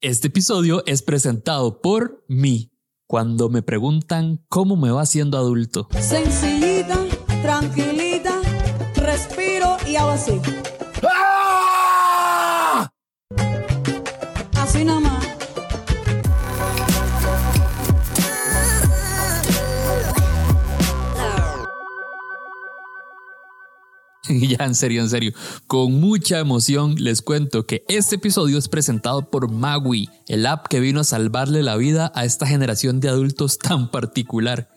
Este episodio es presentado por mí. Cuando me preguntan cómo me va siendo adulto. Sencillita, tranquilita, respiro y hago así. Así nada más. ya en serio, en serio, con mucha emoción les cuento que este episodio es presentado por Maui, el app que vino a salvarle la vida a esta generación de adultos tan particular.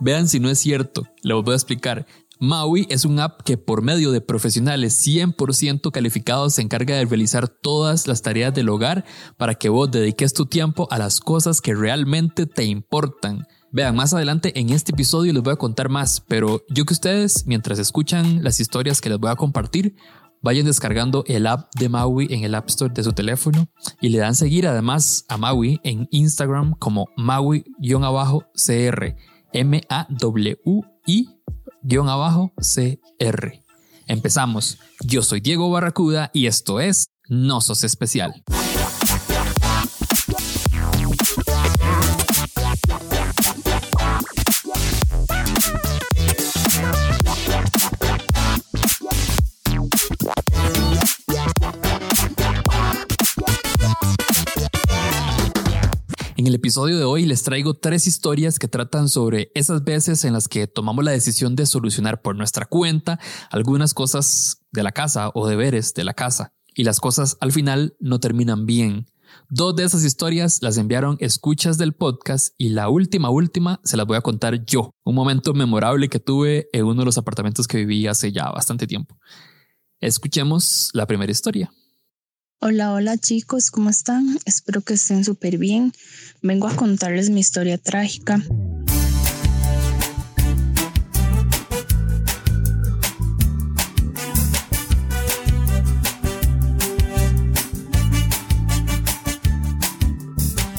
Vean si no es cierto, les voy a explicar. Maui es un app que por medio de profesionales 100% calificados se encarga de realizar todas las tareas del hogar para que vos dediques tu tiempo a las cosas que realmente te importan. Vean, más adelante en este episodio les voy a contar más, pero yo que ustedes, mientras escuchan las historias que les voy a compartir, vayan descargando el app de Maui en el App Store de su teléfono y le dan seguir además a Maui en Instagram como Maui-cr, M-A-W-I-cr. Empezamos. Yo soy Diego Barracuda y esto es No Sos Especial. Episodio de hoy les traigo tres historias que tratan sobre esas veces en las que tomamos la decisión de solucionar por nuestra cuenta algunas cosas de la casa o deberes de la casa y las cosas al final no terminan bien. Dos de esas historias las enviaron escuchas del podcast y la última, última, se las voy a contar yo. Un momento memorable que tuve en uno de los apartamentos que viví hace ya bastante tiempo. Escuchemos la primera historia. Hola, hola chicos, ¿cómo están? Espero que estén súper bien. Vengo a contarles mi historia trágica.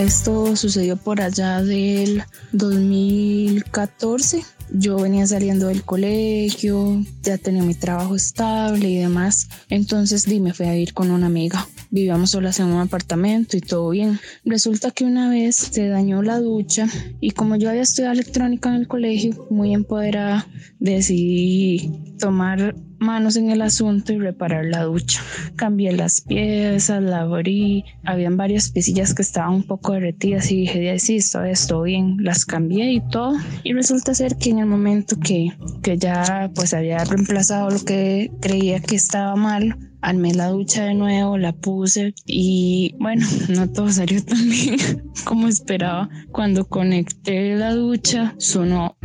Esto sucedió por allá del 2014 yo venía saliendo del colegio, ya tenía mi trabajo estable y demás. Entonces di, me fui a ir con una amiga. Vivíamos solas en un apartamento y todo bien. Resulta que una vez se dañó la ducha y como yo había estudiado electrónica en el colegio, muy empoderada, decidí tomar manos en el asunto y reparar la ducha. Cambié las piezas, la abrí, habían varias piecillas que estaban un poco derretidas y dije, sí, está esto bien, las cambié y todo. Y resulta ser que en el momento que, que ya pues había reemplazado lo que creía que estaba mal, armé la ducha de nuevo, la puse y bueno, no todo salió tan bien como esperaba. Cuando conecté la ducha, sonó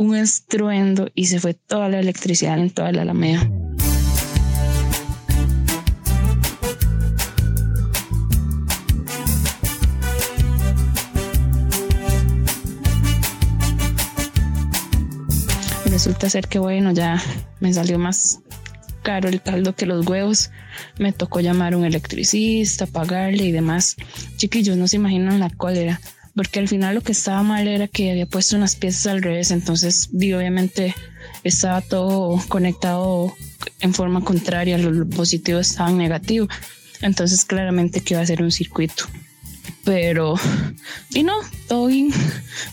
un estruendo y se fue toda la electricidad en toda la alameda. Resulta ser que bueno, ya me salió más caro el caldo que los huevos. Me tocó llamar a un electricista, pagarle y demás. Chiquillos, no se imaginan la cólera porque al final lo que estaba mal era que había puesto unas piezas al revés, entonces obviamente estaba todo conectado en forma contraria, los positivos estaban negativos, entonces claramente que iba a ser un circuito. Pero, y no, todo.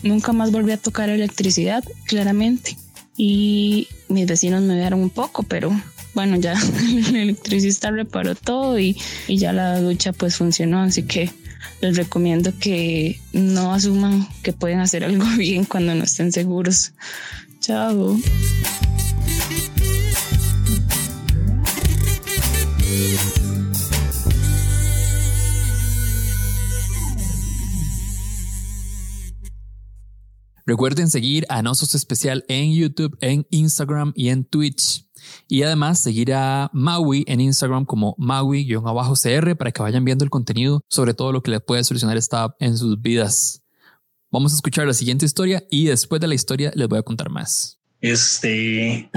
Nunca más volví a tocar electricidad, claramente. Y mis vecinos me dieron un poco, pero bueno, ya el electricista reparó todo y, y ya la ducha pues funcionó, así que les recomiendo que no asuman que pueden hacer algo bien cuando no estén seguros. Chao. Recuerden seguir a Nosos Especial en YouTube, en Instagram y en Twitch. Y además seguir a Maui en Instagram como Maui-cr para que vayan viendo el contenido sobre todo lo que les puede solucionar esta app en sus vidas. Vamos a escuchar la siguiente historia y después de la historia les voy a contar más. Este.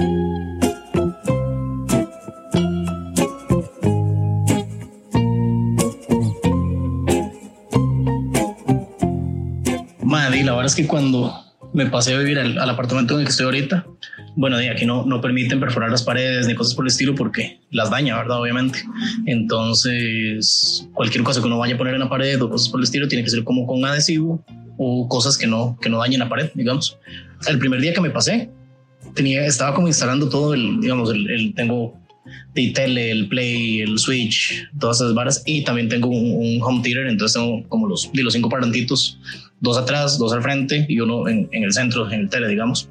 Madre, la verdad es que cuando me pasé a vivir al, al apartamento en el que estoy ahorita, bueno, de aquí no, no permiten perforar las paredes ni cosas por el estilo porque las daña, ¿verdad? Obviamente. Entonces, cualquier cosa que uno vaya a poner en la pared o cosas por el estilo tiene que ser como con adhesivo o cosas que no, que no dañen la pared, digamos. El primer día que me pasé, tenía, estaba como instalando todo el, digamos, el, tengo de tele, el play, el switch, todas esas varas y también tengo un, home theater, entonces tengo como los, los cinco parlantitos, dos atrás, dos al frente y uno en, en el centro, en el tele, digamos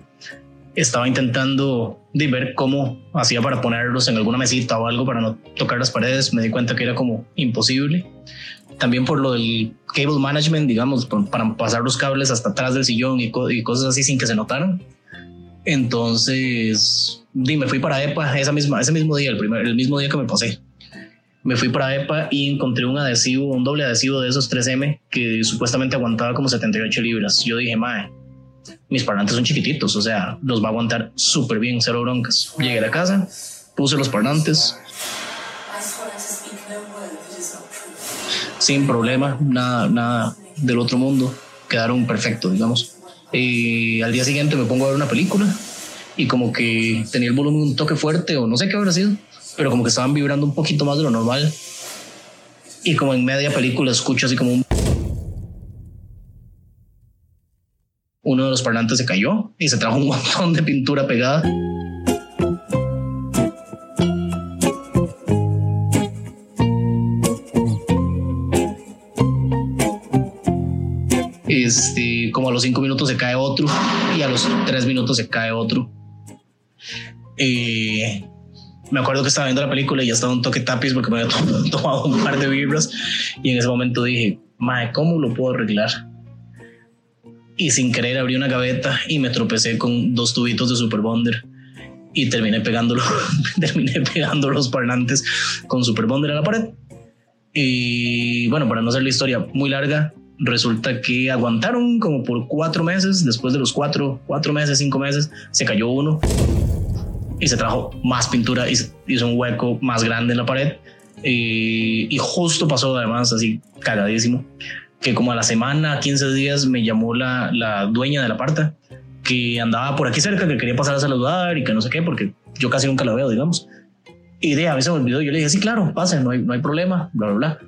estaba intentando de ver cómo hacía para ponerlos en alguna mesita o algo para no tocar las paredes. Me di cuenta que era como imposible. También por lo del cable management, digamos, para pasar los cables hasta atrás del sillón y, cosas así sin que se notaran. Entonces, me fui para EPA esa misma, ese mismo día, el, primer, el mismo día que me pasé. Me fui para EPA y encontré un adhesivo, un doble adhesivo de esos 3M que supuestamente aguantaba como 78 libras. Yo dije, mae, mis parlantes son chiquititos, o sea, los va a aguantar súper bien, cero broncas. Llegué a la casa, puse los parlantes. Sin problema, nada, nada del otro mundo. Quedaron perfectos, digamos. Y al día siguiente me pongo a ver una película y como que tenía el volumen un toque fuerte o no sé qué habrá sido, pero como que estaban vibrando un poquito más de lo normal. Y como en media película escucho así como un uno de los parlantes se cayó y se trajo un montón de pintura pegada. Este, como a los cinco minutos se cae otro y a los tres minutos se cae otro. Eh, me acuerdo que estaba viendo la película y ya estaba un toque tapiz porque me había tomado un par de vibras y en ese momento dije, madre, ¿cómo lo puedo arreglar? Y sin querer abrí una gaveta y me tropecé con dos tubitos de Super Bonder y terminé pegándolo, terminé pegando los parlantes con Super Bonder a la pared. Y bueno, para no hacer la historia muy larga, resulta que aguantaron como por cuatro meses. Después de los cuatro, cuatro meses, cinco meses, se cayó uno y se trajo más pintura y hizo un hueco más grande en la pared. Y, y justo pasó además así cagadísimo que como a la semana, 15 días, me llamó la, la dueña de la parta que andaba por aquí cerca, que quería pasar a saludar y que no sé qué, porque yo casi nunca la veo, digamos. Y de a veces me olvidó, yo le dije, sí, claro, pase, no hay, no hay problema, bla, bla, bla.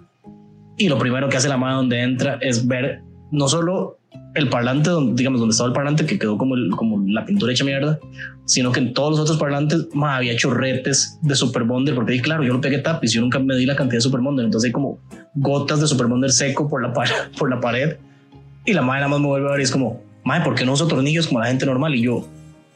Y lo primero que hace la mano donde entra es ver no solo el parlante, digamos, donde estaba el parlante que quedó como, como la pintura hecha mierda, sino que en todos los otros parlantes ma, había chorretes de Super Bonder, porque claro, yo lo pegué tapiz, yo nunca me di la cantidad de Super Bonder, entonces hay como gotas de Super Bonder seco por la, por la pared. Y la madre nada más me vuelve a ver y es como, madre, ¿por qué no uso tornillos como la gente normal? Y yo,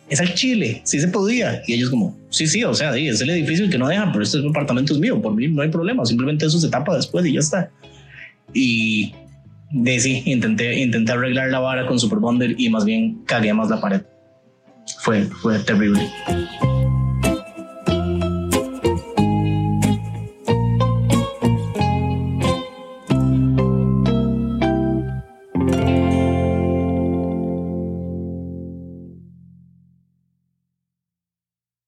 es al Chile, sí se podía. Y ellos como, sí, sí, o sea, es el edificio que no dejan, pero este apartamento es mío, por mí no hay problema, simplemente eso se tapa después y ya está. Y sí, intenté, intenté arreglar la vara con Super Bonder y más bien cagué más la pared. Fue, fue terrible.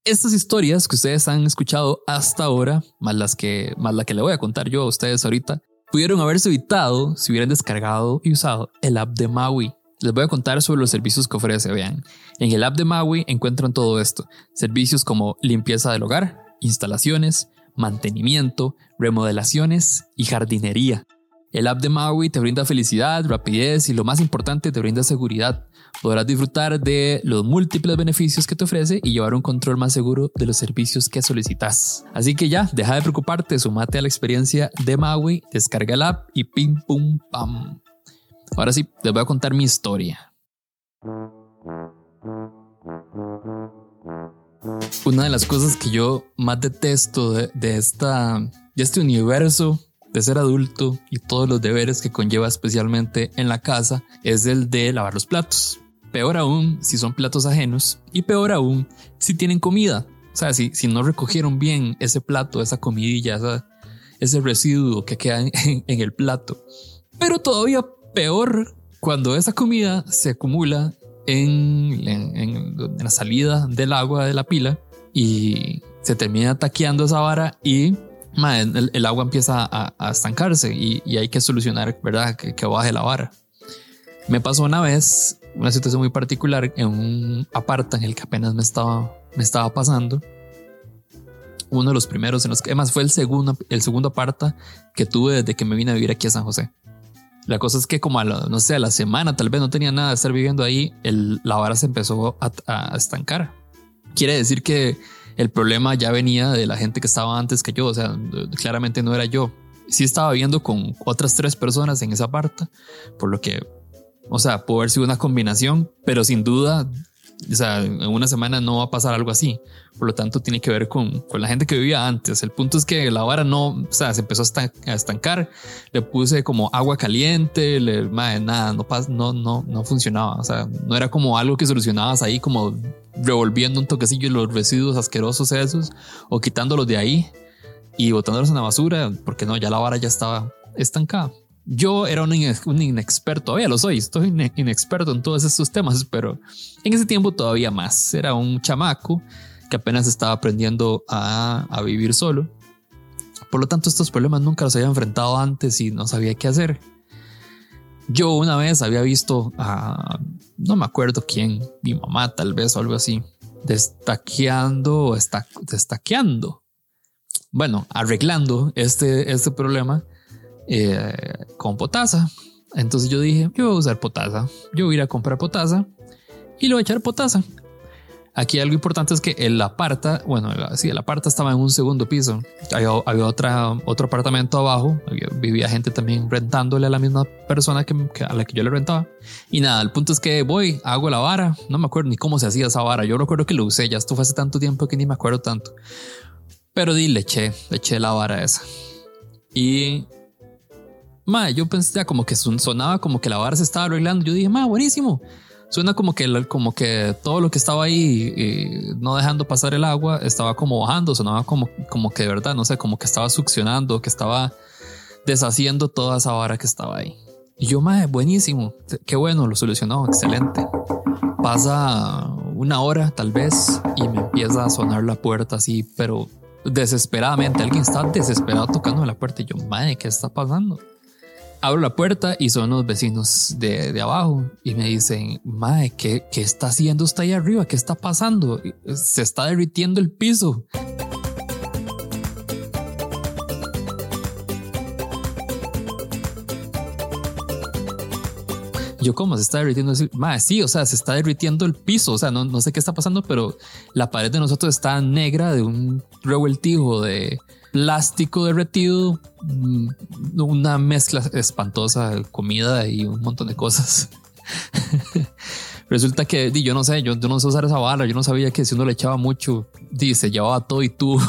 Estas historias que ustedes han escuchado hasta ahora, más las que más la que le voy a contar yo a ustedes ahorita, pudieron haberse evitado si hubieran descargado y usado el app de Maui. Les voy a contar sobre los servicios que ofrece. Vean, en el app de Maui encuentran todo esto: servicios como limpieza del hogar, instalaciones, mantenimiento, remodelaciones y jardinería. El app de Maui te brinda felicidad, rapidez y lo más importante te brinda seguridad. Podrás disfrutar de los múltiples beneficios que te ofrece y llevar un control más seguro de los servicios que solicitas. Así que ya, deja de preocuparte, sumate a la experiencia de Maui, descarga el app y pim pum pam. Ahora sí, les voy a contar mi historia. Una de las cosas que yo más detesto de, esta, de este universo de ser adulto y todos los deberes que conlleva especialmente en la casa es el de lavar los platos. Peor aún si son platos ajenos y peor aún si tienen comida. O sea, si, si no recogieron bien ese plato, esa comidilla, ese residuo que queda en, el plato. Pero todavía peor cuando esa comida se acumula en, en, la salida del agua de la pila y se termina taqueando esa vara y el, agua empieza a, estancarse y, hay que solucionar, ¿verdad? Que, que, baje la vara. Me pasó una vez una situación muy particular en un aparta en el que apenas me estaba, me estaba pasando. Uno de los primeros en los que, además fue el segundo, el segundo aparta que tuve desde que me vine a vivir aquí a San José. La cosa es que como a la, no sé, a la semana tal vez no tenía nada de estar viviendo ahí, la vara se empezó a estancar. Quiere decir que el problema ya venía de la gente que estaba antes que yo, o sea, claramente no era yo. Sí estaba viviendo con otras tres personas en esa parte, por lo que, o sea, pudo haber sido una combinación, pero sin duda, o sea, en una semana no va a pasar algo así. Por lo tanto, tiene que ver con, con la gente que vivía antes. El punto es que la vara no, o sea, se empezó a estancar. Le puse como agua caliente, le, madre, nada, no, no, no, no funcionaba. O sea, no era como algo que solucionabas ahí como revolviendo un toquecillo los residuos asquerosos esos o quitándolos de ahí y botándolos en la basura, porque no, ya la vara ya estaba estancada. Yo era un, inexperto, todavía lo soy, estoy inexperto en todos estos temas, pero en ese tiempo todavía más. Era un chamaco que apenas estaba aprendiendo a, vivir solo. Por lo tanto, estos problemas nunca los había enfrentado antes y no sabía qué hacer. Yo una vez había visto a, no me acuerdo quién, mi mamá tal vez o algo así, destaqueando o destaqueando, bueno, arreglando este, este problema eh, con potasa. Entonces yo dije, yo voy a usar potasa, yo voy a ir a comprar potasa y le voy a echar potasa. Aquí algo importante es que el aparta, bueno, sí, el aparta estaba en un segundo piso. Había, otra, otro apartamento abajo. vivía gente también rentándole a la misma persona que, a la que yo le rentaba. Y nada, el punto es que voy, hago la vara. No me acuerdo ni cómo se hacía esa vara. Yo recuerdo que lo usé. Ya esto fue hace tanto tiempo que ni me acuerdo tanto. Pero di, le eché, le eché la vara esa. Y ma, yo pensé como que sonaba como que la vara se estaba arreglando. Yo dije, ma, buenísimo suena como que, como que todo lo que estaba ahí y no dejando pasar el agua estaba como bajando, sonaba como, como que de verdad, no sé, como que estaba succionando, que estaba deshaciendo toda esa vara que estaba ahí. Y yo, madre, buenísimo, qué bueno, lo solucionó, excelente. Pasa una hora tal vez y me empieza a sonar la puerta así, pero desesperadamente, alguien está desesperado tocando la puerta y yo, madre, ¿qué está pasando? Abro la puerta y son los vecinos de, de abajo y me dicen, Mae, ¿qué, ¿qué está haciendo usted ahí arriba? ¿Qué está pasando? Se está derritiendo el piso. Yo, ¿cómo se está derritiendo? Mae, sí, o sea, se está derritiendo el piso. O sea, no, no sé qué está pasando, pero la pared de nosotros está negra de un revueltijo de, plástico derretido, mm, una mezcla espantosa de comida y un montón de cosas. Resulta que yo no sé, yo, no sé usar esa bala, yo no sabía que si uno le echaba mucho, dice, llevaba todo y tú.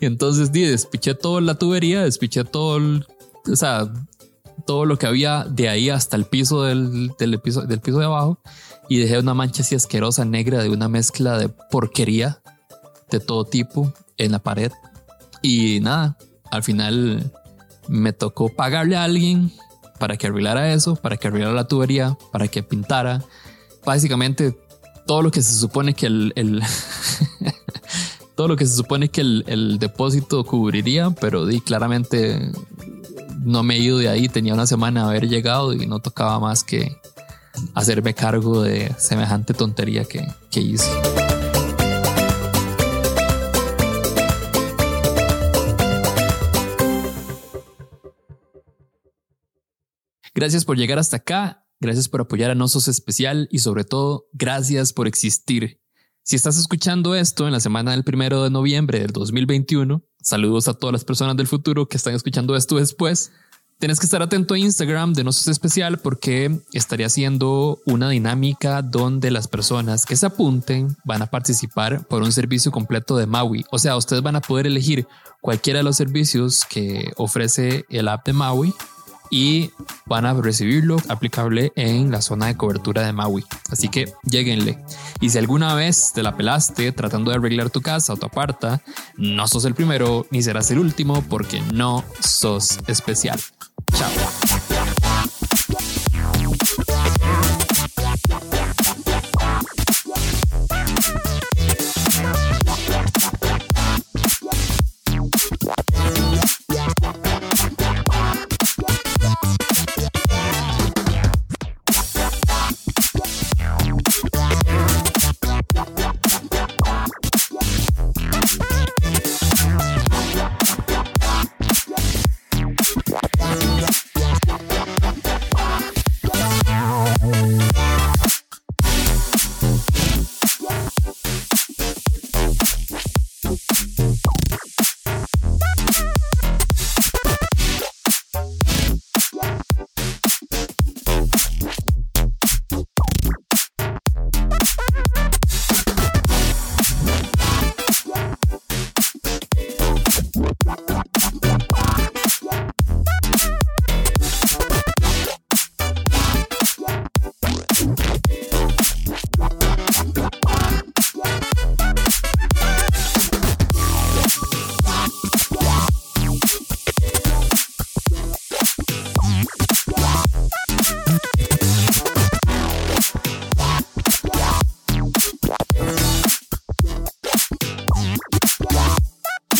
y entonces di, despiché toda la tubería, despiché todo, o sea, todo lo que había de ahí hasta el piso del, del, piso, del piso de abajo y dejé una mancha así asquerosa negra de una mezcla de porquería de todo tipo en la pared. Y nada, al final me tocó pagarle a alguien para que arreglara eso, para que arreglara la tubería, para que pintara. Básicamente todo lo que se supone que el, todo lo que se supone que el, depósito cubriría, pero di claramente no me he de ahí. Tenía una semana de haber llegado y no tocaba más que hacerme cargo de semejante tontería que, que hice. Gracias por llegar hasta acá, gracias por apoyar a Nosos Especial y sobre todo, gracias por existir. Si estás escuchando esto en la semana del primero de noviembre del 2021, saludos a todas las personas del futuro que están escuchando esto después. Tienes que estar atento a Instagram de Nosos Especial porque estaré haciendo una dinámica donde las personas que se apunten van a participar por un servicio completo de Maui. O sea, ustedes van a poder elegir cualquiera de los servicios que ofrece el app de Maui y van a recibirlo aplicable en la zona de cobertura de Maui. Así que lleguenle. Y si alguna vez te la pelaste tratando de arreglar tu casa o tu aparta, no sos el primero ni serás el último porque no sos especial.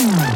Mm-hmm.